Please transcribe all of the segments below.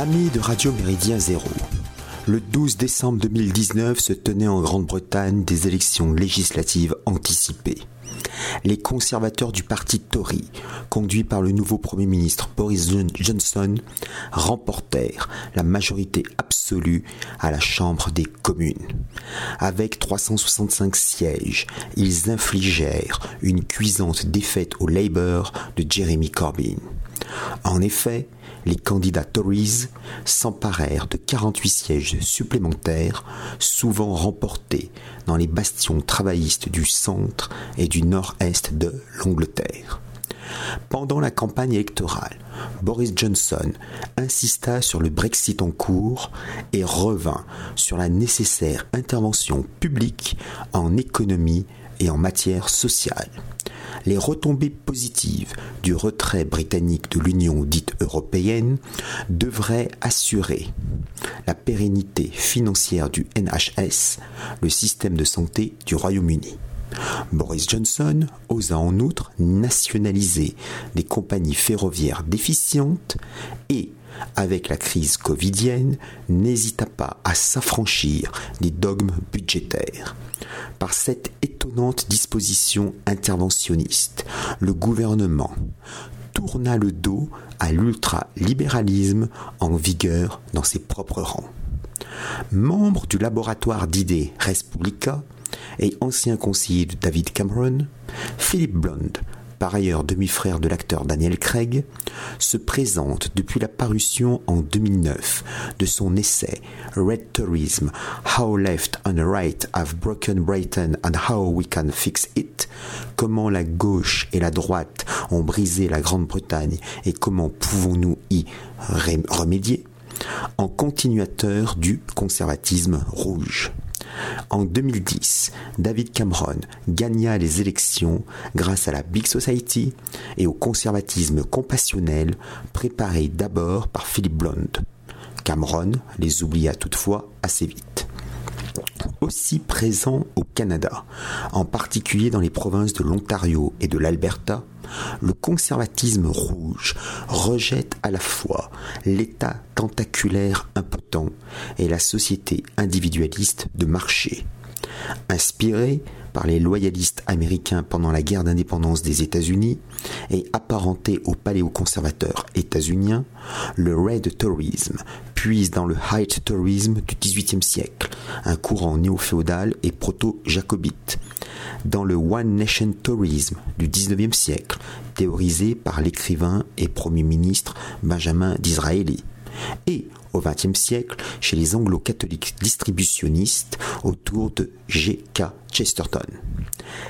Amis de Radio Méridien Zéro, le 12 décembre 2019 se tenaient en Grande-Bretagne des élections législatives anticipées. Les conservateurs du parti Tory, conduits par le nouveau Premier ministre Boris Johnson, remportèrent la majorité absolue à la Chambre des communes. Avec 365 sièges, ils infligèrent une cuisante défaite au Labour de Jeremy Corbyn. En effet, les candidats Tories s'emparèrent de 48 sièges supplémentaires, souvent remportés dans les bastions travaillistes du centre et du nord-est de l'Angleterre. Pendant la campagne électorale, Boris Johnson insista sur le Brexit en cours et revint sur la nécessaire intervention publique en économie et en matière sociale les retombées positives du retrait britannique de l'Union dite européenne devraient assurer la pérennité financière du NHS, le système de santé du Royaume-Uni. Boris Johnson osa en outre nationaliser des compagnies ferroviaires déficientes et, avec la crise covidienne, n'hésita pas à s'affranchir des dogmes budgétaires. Par cette étonnante disposition interventionniste, le gouvernement tourna le dos à l'ultralibéralisme en vigueur dans ses propres rangs. Membre du laboratoire d'idées Respublica et ancien conseiller de David Cameron, Philip Blonde par ailleurs demi-frère de l'acteur Daniel Craig, se présente depuis la parution en 2009 de son essai Red Tourism, How Left and Right Have Broken Britain and How We Can Fix It, comment la gauche et la droite ont brisé la Grande-Bretagne et comment pouvons-nous y remédier, en continuateur du conservatisme rouge. En 2010, David Cameron gagna les élections grâce à la Big Society et au conservatisme compassionnel préparé d'abord par Philip Blonde. Cameron les oublia toutefois assez vite aussi présent au Canada, en particulier dans les provinces de l'Ontario et de l'Alberta, le conservatisme rouge rejette à la fois l'État tentaculaire impotent et la société individualiste de marché. Inspiré par les loyalistes américains pendant la guerre d'indépendance des États-Unis et apparenté au paléoconservateur états-unien, le Red Tourism puise dans le High Tourism du XVIIIe siècle, un courant néo-féodal et proto-jacobite, dans le One Nation Tourism du XIXe siècle, théorisé par l'écrivain et Premier ministre Benjamin Disraeli, et au XXe siècle chez les anglo-catholiques distributionnistes autour de G.K. Chesterton.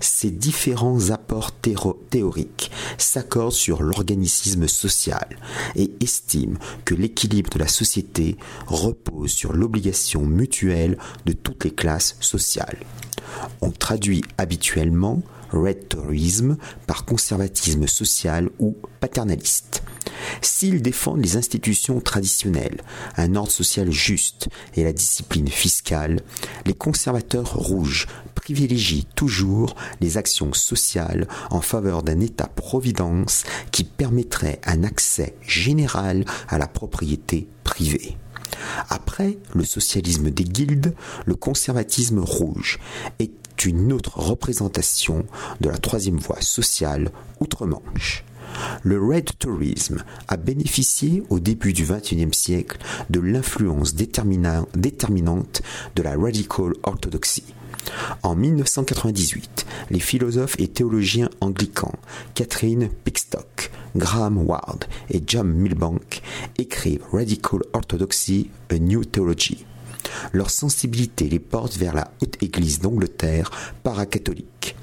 Ces différents apports théoriques s'accordent sur l'organicisme social et estiment que l'équilibre de la société repose sur l'obligation mutuelle de toutes les classes sociales. On traduit habituellement red par conservatisme social ou paternaliste. S'ils défendent les institutions traditionnelles, un ordre social juste et la discipline fiscale, les conservateurs rouges privilégient toujours les actions sociales en faveur d'un État-providence qui permettrait un accès général à la propriété privée. Après le socialisme des guildes, le conservatisme rouge est une autre représentation de la troisième voie sociale outre-Manche. Le Red Tourism a bénéficié au début du XXIe siècle de l'influence déterminante de la Radical Orthodoxie. En 1998, les philosophes et théologiens anglicans Catherine Pickstock, Graham Ward et John Milbank écrivent Radical Orthodoxy, A New Theology. Leur sensibilité les porte vers la haute église d'Angleterre paracatholique.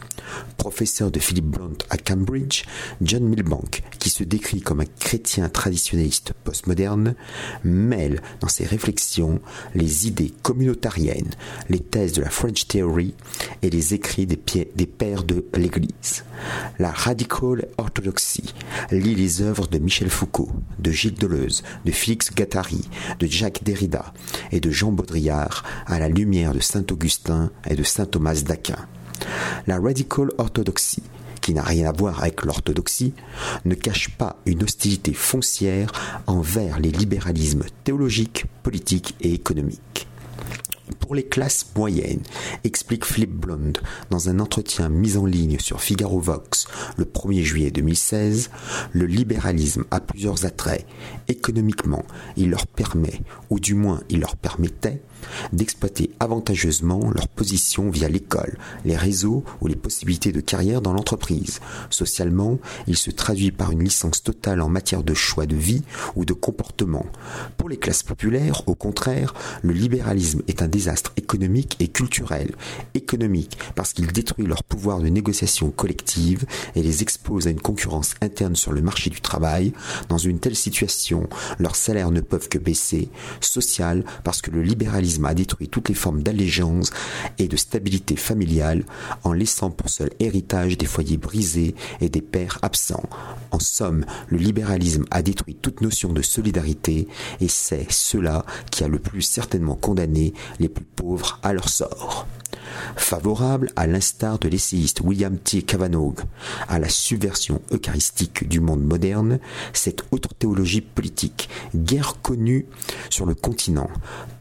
Professeur de Philip Blount à Cambridge, John Milbank, qui se décrit comme un chrétien traditionnaliste postmoderne, mêle dans ses réflexions les idées communautariennes, les thèses de la French Theory et les écrits des, des pères de l'Église. La radical orthodoxie lit les œuvres de Michel Foucault, de Gilles Deleuze, de Félix Gattari, de Jacques Derrida et de Jean Baudrillard à la lumière de saint Augustin et de saint Thomas d'Aquin. La radical orthodoxie qui n'a rien à voir avec l'orthodoxie, ne cache pas une hostilité foncière envers les libéralismes théologiques, politiques et économiques pour les classes moyennes, explique Flip Blonde dans un entretien mis en ligne sur Figaro Vox le 1er juillet 2016, le libéralisme a plusieurs attraits. Économiquement, il leur permet, ou du moins il leur permettait, d'exploiter avantageusement leur position via l'école, les réseaux ou les possibilités de carrière dans l'entreprise. Socialement, il se traduit par une licence totale en matière de choix de vie ou de comportement. Pour les classes populaires, au contraire, le libéralisme est un désastre économique et culturel. Économique parce qu'il détruit leur pouvoir de négociation collective et les expose à une concurrence interne sur le marché du travail. Dans une telle situation, leurs salaires ne peuvent que baisser. Social parce que le libéralisme a détruit toutes les formes d'allégeance et de stabilité familiale en laissant pour seul héritage des foyers brisés et des pères absents. En somme, le libéralisme a détruit toute notion de solidarité et c'est cela qui a le plus certainement condamné les plus pauvres à leur sort favorable à l'instar de l'essayiste William T. Cavanaugh à la subversion eucharistique du monde moderne, cette autre théologie politique, guère connue sur le continent,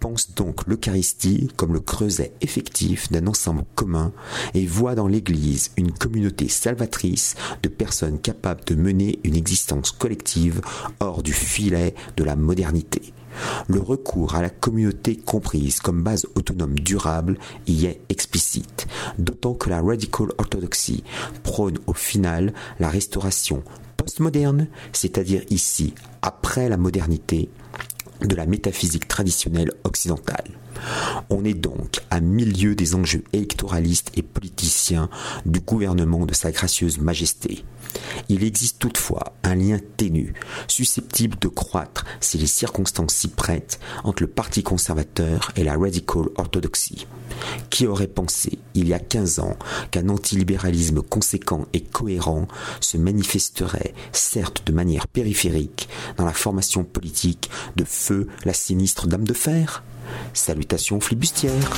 pense donc l'Eucharistie comme le creuset effectif d'un ensemble commun et voit dans l'Église une communauté salvatrice de personnes capables de mener une existence collective hors du filet de la modernité. Le recours à la communauté comprise comme base autonome durable y est explicite, d'autant que la radical orthodoxie prône au final la restauration postmoderne, c'est-à-dire ici, après la modernité, de la métaphysique traditionnelle occidentale. On est donc à milieu des enjeux électoralistes et politiciens du gouvernement de Sa Gracieuse Majesté. Il existe toutefois un lien ténu, susceptible de croître si les circonstances s'y prêtent, entre le Parti conservateur et la radical orthodoxie. Qui aurait pensé, il y a 15 ans, qu'un antilibéralisme conséquent et cohérent se manifesterait, certes de manière périphérique, dans la formation politique de feu la sinistre Dame de Fer? Salutations flibustières